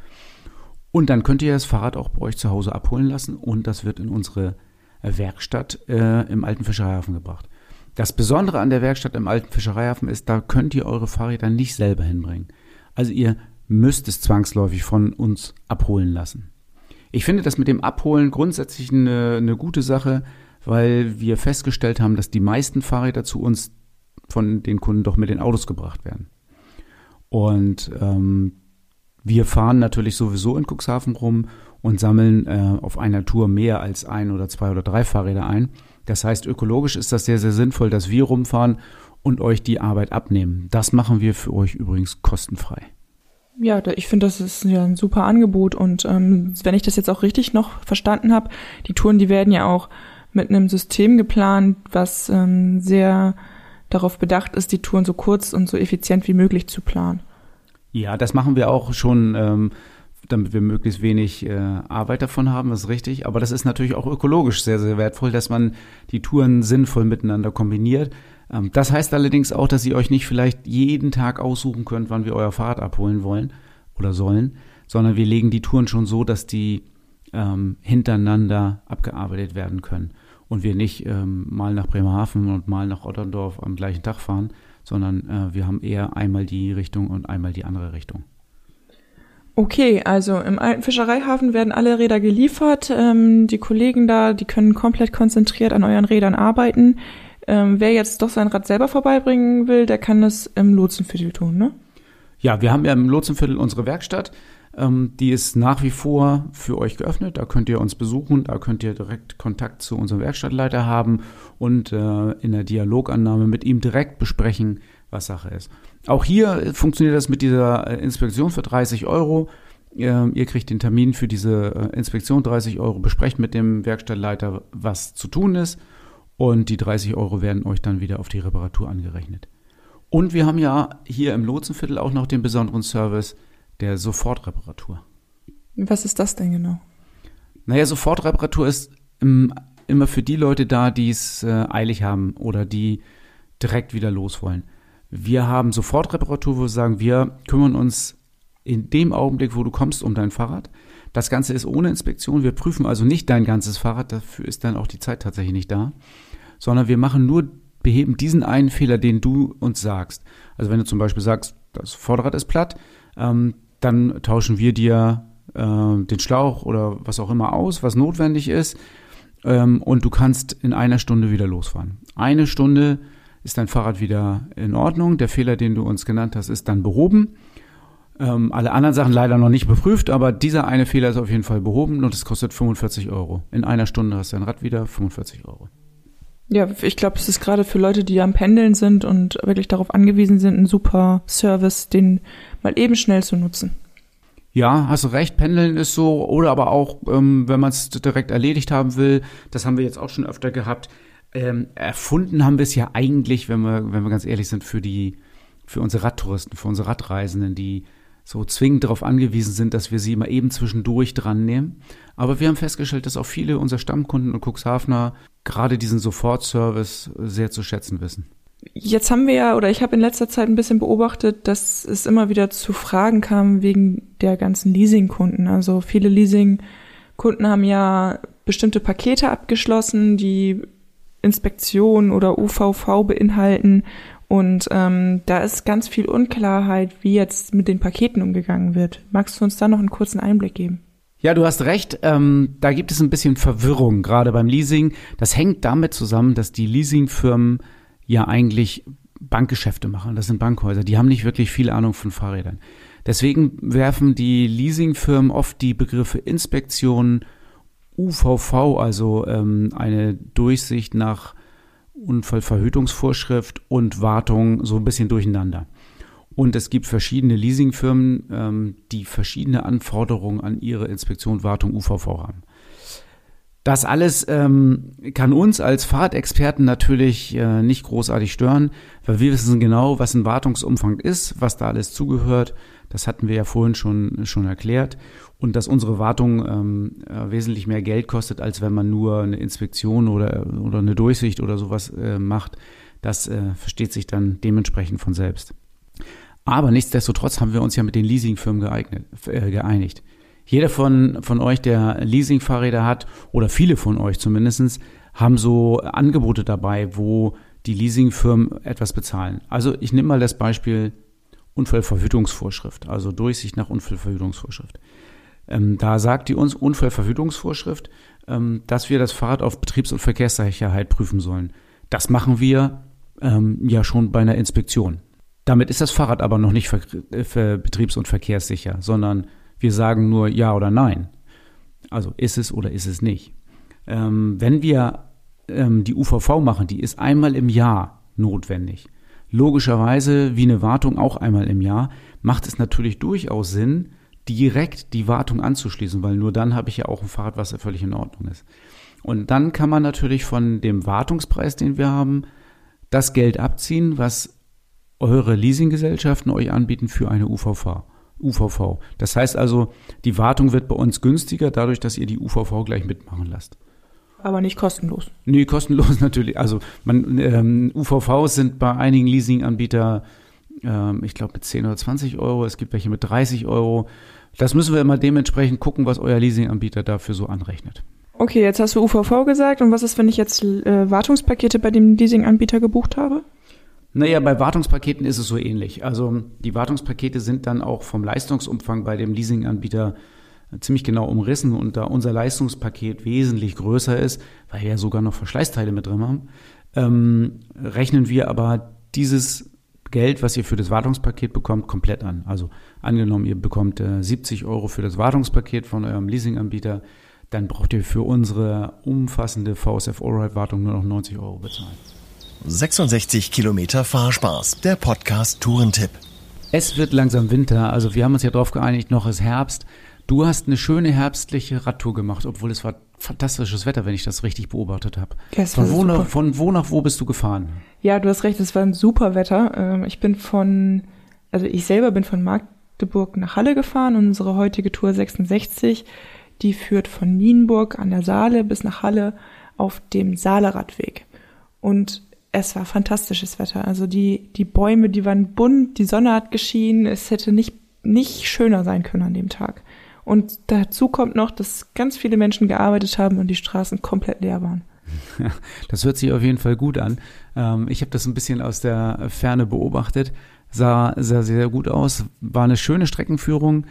Und dann könnt ihr das Fahrrad auch bei euch zu Hause abholen lassen und das wird in unsere Werkstatt äh, im alten Fischereihafen gebracht. Das Besondere an der Werkstatt im alten Fischereihafen ist, da könnt ihr eure Fahrräder nicht selber hinbringen. Also ihr müsst es zwangsläufig von uns abholen lassen. Ich finde das mit dem Abholen grundsätzlich eine, eine gute Sache, weil wir festgestellt haben, dass die meisten Fahrräder zu uns von den Kunden doch mit den Autos gebracht werden. Und ähm, wir fahren natürlich sowieso in Cuxhaven rum und sammeln äh, auf einer Tour mehr als ein oder zwei oder drei Fahrräder ein. Das heißt, ökologisch ist das sehr, sehr sinnvoll, dass wir rumfahren und euch die Arbeit abnehmen. Das machen wir für euch übrigens kostenfrei.
Ja, ich finde, das ist ja ein super Angebot und ähm, wenn ich das jetzt auch richtig noch verstanden habe, die Touren, die werden ja auch mit einem System geplant, was ähm, sehr darauf bedacht ist, die Touren so kurz und so effizient wie möglich zu planen.
Ja, das machen wir auch schon, ähm, damit wir möglichst wenig äh, Arbeit davon haben, das ist richtig. Aber das ist natürlich auch ökologisch sehr, sehr wertvoll, dass man die Touren sinnvoll miteinander kombiniert. Ähm, das heißt allerdings auch, dass ihr euch nicht vielleicht jeden Tag aussuchen könnt, wann wir euer Fahrrad abholen wollen oder sollen, sondern wir legen die Touren schon so, dass die ähm, hintereinander abgearbeitet werden können und wir nicht ähm, mal nach Bremerhaven und mal nach Otterndorf am gleichen Tag fahren, sondern äh, wir haben eher einmal die Richtung und einmal die andere Richtung.
Okay, also im alten Fischereihafen werden alle Räder geliefert. Ähm, die Kollegen da, die können komplett konzentriert an euren Rädern arbeiten. Ähm, wer jetzt doch sein Rad selber vorbeibringen will, der kann das im Lotsenviertel tun, ne?
Ja, wir haben ja im Lotsenviertel unsere Werkstatt. Ähm, die ist nach wie vor für euch geöffnet. Da könnt ihr uns besuchen, da könnt ihr direkt Kontakt zu unserem Werkstattleiter haben und äh, in der Dialogannahme mit ihm direkt besprechen, was Sache ist. Auch hier funktioniert das mit dieser äh, Inspektion für 30 Euro. Ihr kriegt den Termin für diese äh, Inspektion 30 Euro, besprecht mit dem Werkstattleiter, was zu tun ist und die 30 Euro werden euch dann wieder auf die Reparatur angerechnet. Und wir haben ja hier im Lotsenviertel auch noch den besonderen Service der Sofortreparatur.
Was ist das denn genau?
Naja, Sofortreparatur ist im, immer für die Leute da, die es äh, eilig haben oder die direkt wieder los wollen. Wir haben Sofortreparatur, wo wir sagen, wir kümmern uns in dem Augenblick, wo du kommst, um dein Fahrrad. Das Ganze ist ohne Inspektion. Wir prüfen also nicht dein ganzes Fahrrad. Dafür ist dann auch die Zeit tatsächlich nicht da. Sondern wir machen nur, beheben diesen einen Fehler, den du uns sagst. Also wenn du zum Beispiel sagst, das Vorderrad ist platt, ähm, dann tauschen wir dir äh, den Schlauch oder was auch immer aus, was notwendig ist. Ähm, und du kannst in einer Stunde wieder losfahren. Eine Stunde ist dein Fahrrad wieder in Ordnung. Der Fehler, den du uns genannt hast, ist dann behoben. Ähm, alle anderen Sachen leider noch nicht beprüft, aber dieser eine Fehler ist auf jeden Fall behoben und es kostet 45 Euro. In einer Stunde hast du dein Rad wieder, 45 Euro.
Ja, ich glaube, es ist gerade für Leute, die am Pendeln sind und wirklich darauf angewiesen sind, ein super Service, den mal eben schnell zu nutzen.
Ja, hast du recht, Pendeln ist so, oder aber auch, ähm, wenn man es direkt erledigt haben will, das haben wir jetzt auch schon öfter gehabt. Ähm, erfunden haben wir es ja eigentlich, wenn wir, wenn wir ganz ehrlich sind, für die, für unsere Radtouristen, für unsere Radreisenden, die so zwingend darauf angewiesen sind, dass wir sie mal eben zwischendurch dran nehmen. Aber wir haben festgestellt, dass auch viele unserer Stammkunden und Cuxhavener gerade diesen Sofortservice sehr zu schätzen wissen.
Jetzt haben wir ja, oder ich habe in letzter Zeit ein bisschen beobachtet, dass es immer wieder zu Fragen kam wegen der ganzen Leasingkunden. Also viele Leasingkunden haben ja bestimmte Pakete abgeschlossen, die Inspektion oder UVV beinhalten und ähm, da ist ganz viel Unklarheit, wie jetzt mit den Paketen umgegangen wird. Magst du uns da noch einen kurzen Einblick geben?
Ja, du hast recht. Ähm, da gibt es ein bisschen Verwirrung, gerade beim Leasing. Das hängt damit zusammen, dass die Leasingfirmen ja eigentlich Bankgeschäfte machen. Das sind Bankhäuser. Die haben nicht wirklich viel Ahnung von Fahrrädern. Deswegen werfen die Leasingfirmen oft die Begriffe Inspektion, UVV, also ähm, eine Durchsicht nach Unfallverhütungsvorschrift und Wartung so ein bisschen durcheinander. Und es gibt verschiedene Leasingfirmen, ähm, die verschiedene Anforderungen an ihre Inspektion, Wartung, UVV haben. Das alles ähm, kann uns als Fahrtexperten natürlich äh, nicht großartig stören, weil wir wissen genau, was ein Wartungsumfang ist, was da alles zugehört. Das hatten wir ja vorhin schon, schon erklärt. Und dass unsere Wartung ähm, äh, wesentlich mehr Geld kostet, als wenn man nur eine Inspektion oder, oder eine Durchsicht oder sowas äh, macht, das äh, versteht sich dann dementsprechend von selbst. Aber nichtsdestotrotz haben wir uns ja mit den Leasingfirmen geeignet, äh, geeinigt. Jeder von, von euch, der Leasingfahrräder hat, oder viele von euch zumindestens, haben so Angebote dabei, wo die Leasingfirmen etwas bezahlen. Also ich nehme mal das Beispiel Unfallverhütungsvorschrift, also Durchsicht nach Unfallverhütungsvorschrift. Ähm, da sagt die uns Unfallverhütungsvorschrift, ähm, dass wir das Fahrrad auf Betriebs- und Verkehrssicherheit prüfen sollen. Das machen wir ähm, ja schon bei einer Inspektion. Damit ist das Fahrrad aber noch nicht für betriebs- und verkehrssicher, sondern wir sagen nur ja oder nein. Also ist es oder ist es nicht. Ähm, wenn wir ähm, die UVV machen, die ist einmal im Jahr notwendig. Logischerweise, wie eine Wartung auch einmal im Jahr, macht es natürlich durchaus Sinn, direkt die Wartung anzuschließen, weil nur dann habe ich ja auch ein Fahrrad, was ja völlig in Ordnung ist. Und dann kann man natürlich von dem Wartungspreis, den wir haben, das Geld abziehen, was eure Leasinggesellschaften euch anbieten für eine UVV. UVV. Das heißt also, die Wartung wird bei uns günstiger, dadurch, dass ihr die UVV gleich mitmachen lasst.
Aber nicht kostenlos.
Nee, kostenlos <laughs> natürlich. Also man, ähm, UVVs sind bei einigen Leasinganbietern, ähm, ich glaube, mit 10 oder 20 Euro. Es gibt welche mit 30 Euro. Das müssen wir immer dementsprechend gucken, was euer Leasinganbieter dafür so anrechnet.
Okay, jetzt hast du UVV gesagt. Und was ist, wenn ich jetzt äh, Wartungspakete bei dem Leasinganbieter gebucht habe?
Naja, bei Wartungspaketen ist es so ähnlich. Also die Wartungspakete sind dann auch vom Leistungsumfang bei dem Leasinganbieter ziemlich genau umrissen und da unser Leistungspaket wesentlich größer ist, weil wir ja sogar noch Verschleißteile mit drin haben, ähm, rechnen wir aber dieses Geld, was ihr für das Wartungspaket bekommt, komplett an. Also angenommen, ihr bekommt äh, 70 Euro für das Wartungspaket von eurem Leasinganbieter, dann braucht ihr für unsere umfassende VSF Allride-Wartung nur noch 90 Euro bezahlen.
66 Kilometer Fahrspaß, der Podcast Tourentipp.
Es wird langsam Winter, also wir haben uns ja darauf geeinigt, noch ist Herbst. Du hast eine schöne herbstliche Radtour gemacht, obwohl es war fantastisches Wetter, wenn ich das richtig beobachtet habe.
Ja,
von, wo nach, von wo nach wo bist du gefahren?
Ja, du hast recht, es war ein super Wetter. Ähm, Ich bin von, also ich selber bin von Magdeburg nach Halle gefahren. Unsere heutige Tour 66, die führt von Nienburg an der Saale bis nach Halle auf dem Saale-Radweg. Und es war fantastisches Wetter. Also die, die Bäume, die waren bunt, die Sonne hat geschienen. Es hätte nicht, nicht schöner sein können an dem Tag. Und dazu kommt noch, dass ganz viele Menschen gearbeitet haben und die Straßen komplett leer waren. <laughs>
Das hört sich auf jeden Fall gut an. Ähm, ich habe das ein bisschen aus der Ferne beobachtet. Sah, sah sehr gut aus. War eine schöne Streckenführung.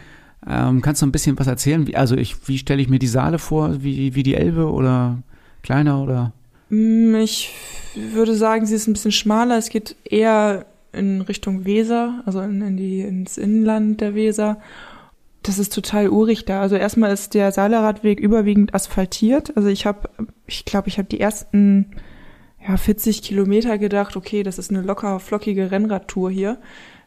Ähm, kannst du ein bisschen was erzählen? Wie, also ich, wie stelle ich mir die Saale vor? Wie, wie die Elbe oder kleiner oder?
Mm, Ich würde sagen, sie ist ein bisschen schmaler. Es geht eher in Richtung Weser, also in, in die, ins Inland der Weser. Das ist total urig da. Also erstmal ist der Saaleradweg überwiegend asphaltiert. Also ich habe, ich glaube, ich habe die ersten ja, 40 Kilometer gedacht, okay, das ist eine locker flockige Rennradtour hier.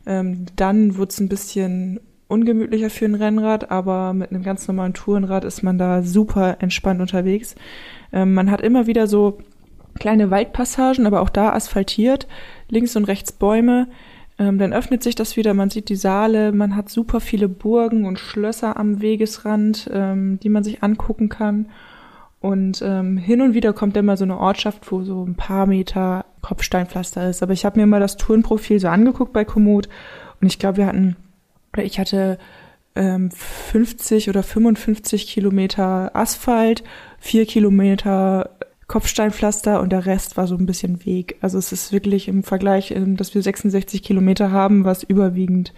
Ähm, dann wird's ein bisschen ungemütlicher für ein Rennrad, aber mit einem ganz normalen Tourenrad ist man da super entspannt unterwegs. Ähm, man hat immer wieder so kleine Waldpassagen, aber auch da asphaltiert, links und rechts Bäume. Ähm, dann öffnet sich das wieder, man sieht die Saale, man hat super viele Burgen und Schlösser am Wegesrand, ähm, die man sich angucken kann. Und ähm, hin und wieder kommt mal so eine Ortschaft, wo so ein paar Meter Kopfsteinpflaster ist. Aber ich habe mir mal das Tourenprofil so angeguckt bei Komoot und ich glaube, wir hatten, ich hatte ähm, 50 oder 55 Kilometer Asphalt, vier Kilometer Kopfsteinpflaster und der Rest war so ein bisschen Weg. Also es ist wirklich im Vergleich, ähm, dass wir 66 Kilometer haben, was überwiegend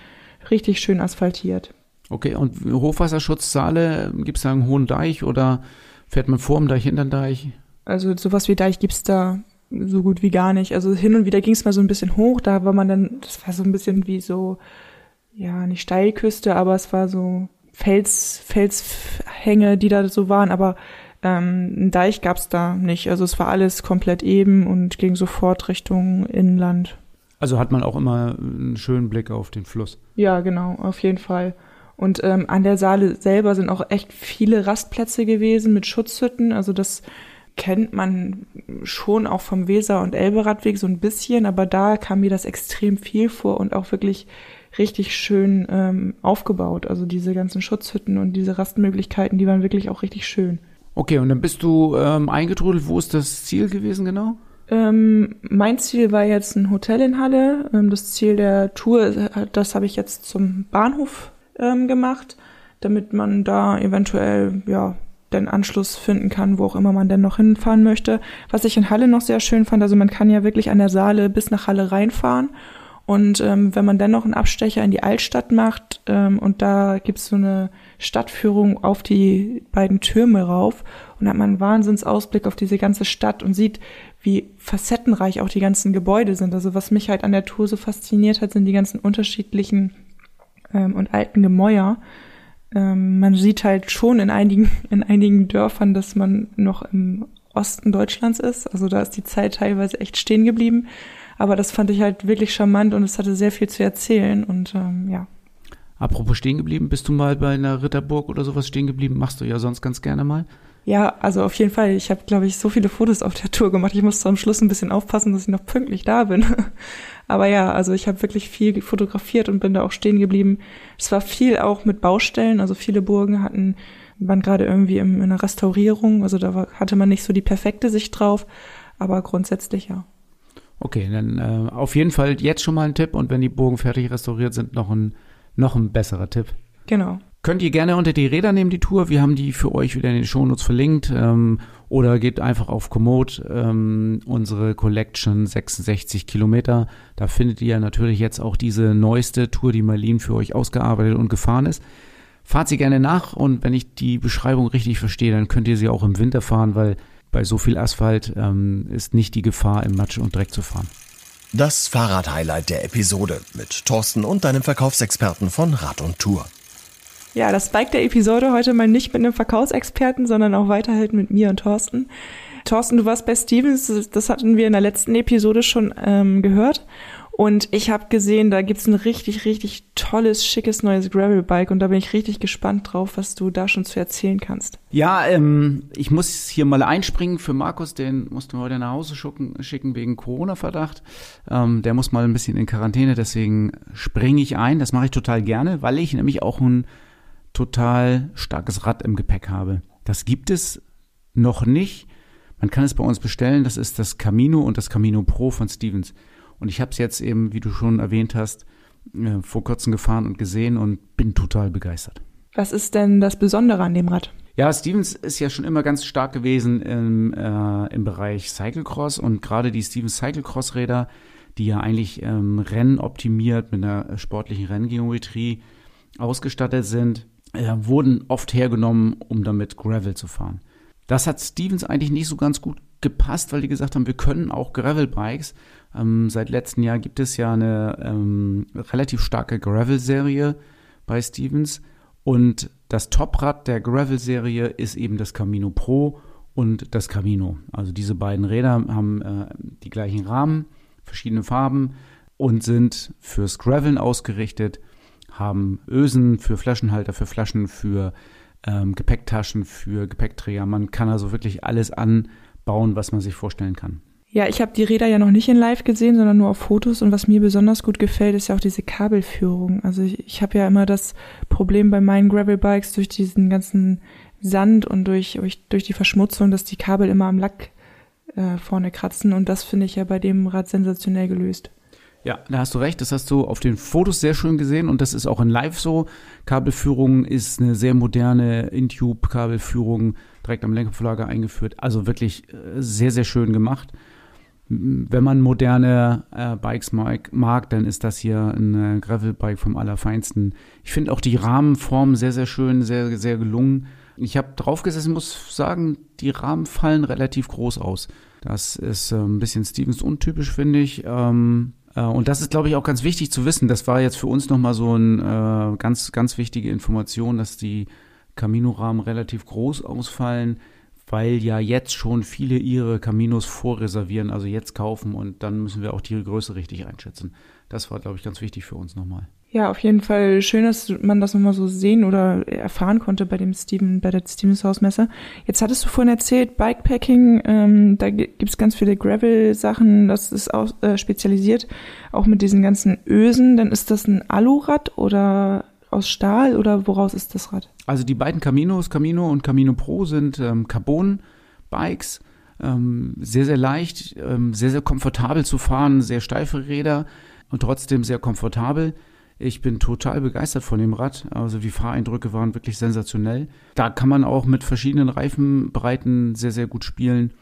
richtig schön asphaltiert.
Okay, und Hochwasserschutzsaale, gibt es da einen hohen Deich oder fährt man vor dem Deich, hinter dem Deich?
Also sowas wie Deich gibt's da so gut wie gar nicht. Also hin und wieder ging's mal so ein bisschen hoch, da war man dann, das war so ein bisschen wie so, ja, nicht Steilküste, aber es war so Fels, Felshänge, die da so waren, aber ähm, einen Deich gab's da nicht. Also es war alles komplett eben und ging sofort Richtung Inland.
Also hat man auch immer einen schönen Blick auf den Fluss.
Ja, genau, auf jeden Fall. Und ähm, an der Saale selber sind auch echt viele Rastplätze gewesen mit Schutzhütten. Also das kennt man schon auch vom Weser- und Elberadweg so ein bisschen, aber da kam mir das extrem viel vor und auch wirklich richtig schön ähm, aufgebaut. Also diese ganzen Schutzhütten und diese Rastmöglichkeiten, die waren wirklich auch richtig schön.
Okay, und dann bist du ähm, eingetrudelt. Wo ist das Ziel gewesen genau?
Ähm, mein Ziel war jetzt ein Hotel in Halle. Ähm, das Ziel der Tour, äh, das habe ich jetzt zum Bahnhof ähm, gemacht, damit man da eventuell ja den Anschluss finden kann, wo auch immer man denn noch hinfahren möchte. Was ich in Halle noch sehr schön fand, also man kann ja wirklich an der Saale bis nach Halle reinfahren. Und ähm, wenn man dann noch einen Abstecher in die Altstadt macht ähm, und da gibt's so eine Stadtführung auf die beiden Türme rauf und hat man einen Wahnsinnsausblick auf diese ganze Stadt und sieht, wie facettenreich auch die ganzen Gebäude sind. Also was mich halt an der Tour so fasziniert hat, sind die ganzen unterschiedlichen ähm, und alten Gemäuer. Ähm, man sieht halt schon in einigen, <laughs> in einigen Dörfern, dass man noch im Osten Deutschlands ist. Also da ist die Zeit teilweise echt stehen geblieben. Aber das fand ich halt wirklich charmant und es hatte sehr viel zu erzählen und ähm, ja.
Apropos stehen geblieben, bist du mal bei einer Ritterburg oder sowas stehen geblieben? Machst du ja sonst ganz gerne mal.
Ja, also auf jeden Fall. Ich habe, glaube ich, so viele Fotos auf der Tour gemacht. Ich musste am Schluss ein bisschen aufpassen, dass ich noch pünktlich da bin. <laughs> Aber ja, also ich habe wirklich viel fotografiert und bin da auch stehen geblieben. Es war viel auch mit Baustellen. Also viele Burgen hatten, waren gerade irgendwie in einer Restaurierung. Also da war, hatte man nicht so die perfekte Sicht drauf. Aber grundsätzlich ja.
Okay, dann äh, auf jeden Fall jetzt schon mal ein Tipp und wenn die Burgen fertig restauriert sind, noch ein, noch ein besserer Tipp.
Genau.
Könnt ihr gerne unter die Räder nehmen, die Tour. Wir haben die für euch wieder in den Shownotes verlinkt. Ähm, oder geht einfach auf Komoot, ähm, unsere Collection 66 Kilometer. Da findet ihr natürlich jetzt auch diese neueste Tour, die Marlene für euch ausgearbeitet und gefahren ist. Fahrt sie gerne nach und wenn ich die Beschreibung richtig verstehe, dann könnt ihr sie auch im Winter fahren, weil bei so viel Asphalt ähm, ist nicht die Gefahr, im Matsch und Dreck zu fahren.
Das Fahrrad-Highlight der Episode mit Thorsten und deinem Verkaufsexperten von Rad und Tour.
Ja, das Bike der Episode heute mal nicht mit einem Verkaufsexperten, sondern auch weiterhin mit mir und Thorsten. Thorsten, du warst bei Stevens, das hatten wir in der letzten Episode schon ähm, gehört. Und ich habe gesehen, da gibt's ein richtig, richtig tolles, schickes neues Gravel-Bike und da bin ich richtig gespannt drauf, was du da schon zu erzählen kannst.
Ja, ähm, ich muss hier mal einspringen für Markus, den mussten wir heute nach Hause schicken, schicken wegen Corona-Verdacht. Ähm, der muss mal ein bisschen in Quarantäne, deswegen springe ich ein. Das mache ich total gerne, weil ich nämlich auch ein total starkes Rad im Gepäck habe. Das gibt es noch nicht. Man kann es bei uns bestellen. Das ist das Camino und das Camino Pro von Stevens. Und ich habe es jetzt eben, wie du schon erwähnt hast, äh, vor kurzem gefahren und gesehen und bin total begeistert.
Was ist denn das Besondere an dem Rad?
Ja, Stevens ist ja schon immer ganz stark gewesen im, äh, im Bereich Cyclecross und gerade die Stevens Cyclecross-Räder, die ja eigentlich ähm, rennoptimiert mit einer sportlichen Renngeometrie ausgestattet sind, äh, wurden oft hergenommen, um damit Gravel zu fahren. Das hat Stevens eigentlich nicht so ganz gut gepasst, weil die gesagt haben, wir können auch Gravel-Bikes. Ähm, seit letztem Jahr gibt es ja eine ähm, relativ starke Gravel-Serie bei Stevens. Und das Toprad der Gravel-Serie ist eben das Camino Pro und das Camino. Also diese beiden Räder haben äh, die gleichen Rahmen, verschiedene Farben und sind fürs Graveln ausgerichtet haben Ösen für Flaschenhalter, für Flaschen, für ähm, Gepäcktaschen, für Gepäckträger. Man kann also wirklich alles anbauen, was man sich vorstellen kann.
Ja, ich habe die Räder ja noch nicht in Live gesehen, sondern nur auf Fotos. Und was mir besonders gut gefällt, ist ja auch diese Kabelführung. Also ich, ich habe ja immer das Problem bei meinen Gravelbikes durch diesen ganzen Sand und durch, durch, die Verschmutzung, dass die Kabel immer am Lack äh, vorne kratzen. Und das finde ich ja bei dem Rad sensationell gelöst.
Ja, da hast du recht. Das hast du auf den Fotos sehr schön gesehen und das ist auch in Live so. Kabelführung ist eine sehr moderne Intube-Kabelführung direkt am Lenkerverlager eingeführt. Also wirklich äh, sehr, sehr schön gemacht. Wenn man moderne äh, Bikes mag, mag, dann ist das hier ein äh, Gravel-Bike vom Allerfeinsten. Ich finde auch die Rahmenform sehr, sehr schön, sehr, sehr gelungen. Ich habe draufgesessen, muss sagen, die Rahmen fallen relativ groß aus. Das ist äh, ein bisschen Stevens untypisch, finde ich. Ähm, äh, und das ist, glaube ich, auch ganz wichtig zu wissen. Das war jetzt für uns nochmal so eine äh, ganz, ganz wichtige Information, dass die Camino-Rahmen relativ groß ausfallen, weil ja jetzt schon viele ihre Caminos vorreservieren, also jetzt kaufen und dann müssen wir auch die Größe richtig einschätzen. Das war, glaube ich, ganz wichtig für uns nochmal.
Ja, auf jeden Fall schön, dass man das nochmal so sehen oder erfahren konnte bei dem Steven, bei der Stevens Hausmesse. Jetzt hattest du vorhin erzählt, Bikepacking, ähm, da gibt's ganz viele Gravel-Sachen, das ist auch äh, spezialisiert, auch mit diesen ganzen Ösen. Dann ist das ein Alurad oder aus Stahl oder woraus ist das Rad?
Also die beiden Caminos, Camino und Camino Pro sind ähm, Carbon-Bikes, ähm, sehr, sehr leicht, ähm, sehr, sehr komfortabel zu fahren, sehr steife Räder und trotzdem sehr komfortabel. Ich bin total begeistert von dem Rad. Also die Fahreindrücke waren wirklich sensationell. Da kann man auch mit verschiedenen Reifenbreiten sehr, sehr gut spielen.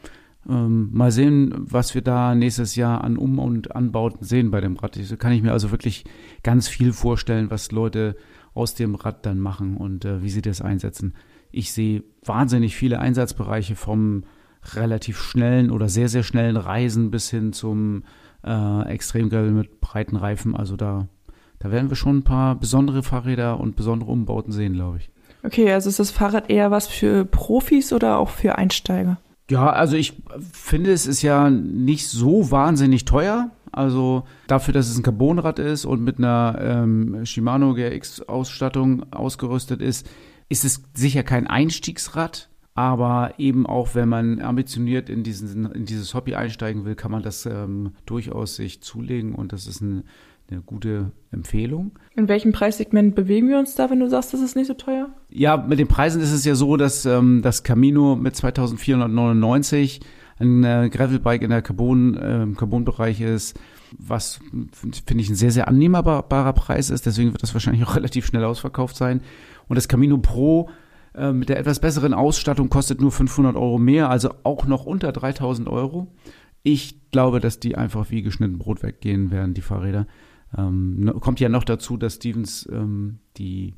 Ähm, mal sehen, was wir da nächstes Jahr an Um- und Anbauten sehen bei dem Rad. Da kann ich mir also wirklich ganz viel vorstellen, was Leute aus dem Rad dann machen und äh, wie sie das einsetzen. Ich sehe wahnsinnig viele Einsatzbereiche vom relativ schnellen oder sehr, sehr schnellen Reisen bis hin zum äh, Extremgravel mit breiten Reifen. Also da da werden wir schon ein paar besondere Fahrräder und besondere Umbauten sehen, glaube ich.
Okay, also ist das Fahrrad eher was für Profis oder auch für Einsteiger?
Ja, also ich finde, es ist ja nicht so wahnsinnig teuer. Also dafür, dass es ein Carbonrad ist und mit einer ähm, Shimano GX-Ausstattung ausgerüstet ist, ist es sicher kein Einstiegsrad. Aber eben auch, wenn man ambitioniert in, diesen, in dieses Hobby einsteigen will, kann man das ähm, durchaus sich zulegen. Und das ist ein eine gute Empfehlung.
In welchem Preissegment bewegen wir uns da, wenn du sagst, das ist nicht so teuer?
Ja, mit den Preisen ist es ja so, dass ähm, das Camino mit 2499 ein äh, Gravelbike in der Carbon, äh, Carbon-Bereich ist, was finde ich ein sehr, sehr annehmbarer Preis ist. Deswegen wird das wahrscheinlich auch <laughs> relativ schnell ausverkauft sein. Und das Camino Pro äh, mit der etwas besseren Ausstattung kostet nur 500 Euro mehr, also auch noch unter 3000 Euro. Ich glaube, dass die einfach wie geschnitten Brot weggehen werden, die Fahrräder. Ähm, kommt ja noch dazu, dass Stevens ähm, die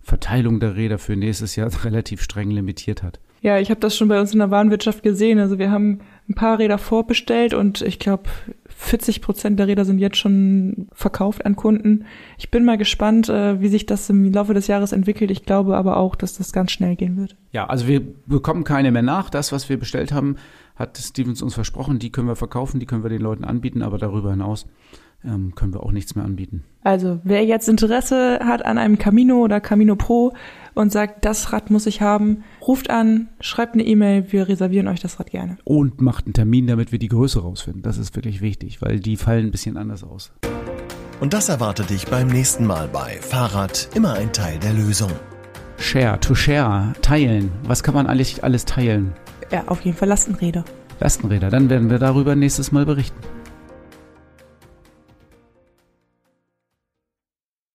Verteilung der Räder für nächstes Jahr <laughs> relativ streng limitiert hat.
Ja, ich habe das schon bei uns in der Warenwirtschaft gesehen. Also wir haben ein paar Räder vorbestellt und ich glaube, 40 Prozent der Räder sind jetzt schon verkauft an Kunden. Ich bin mal gespannt, äh, wie sich das im Laufe des Jahres entwickelt. Ich glaube aber auch, dass das ganz schnell gehen wird.
Ja, also wir bekommen keine mehr nach. Das, was wir bestellt haben, hat Stevens uns versprochen. Die können wir verkaufen, die können wir den Leuten anbieten, aber darüber hinaus ähm, können wir auch nichts mehr anbieten.
Also wer jetzt Interesse hat an einem Camino oder Camino Pro und sagt, das Rad muss ich haben, ruft an, schreibt eine E-Mail, wir reservieren euch das Rad gerne.
Und macht einen Termin, damit wir die Größe rausfinden. Das ist wirklich wichtig, weil die fallen ein bisschen anders aus.
Und das erwartet dich beim nächsten Mal bei Fahrrad immer ein Teil der Lösung.
Share, to share, teilen. Was kann man alles, alles teilen?
Ja, auf jeden Fall Lastenräder.
Lastenräder, dann werden wir darüber nächstes Mal berichten.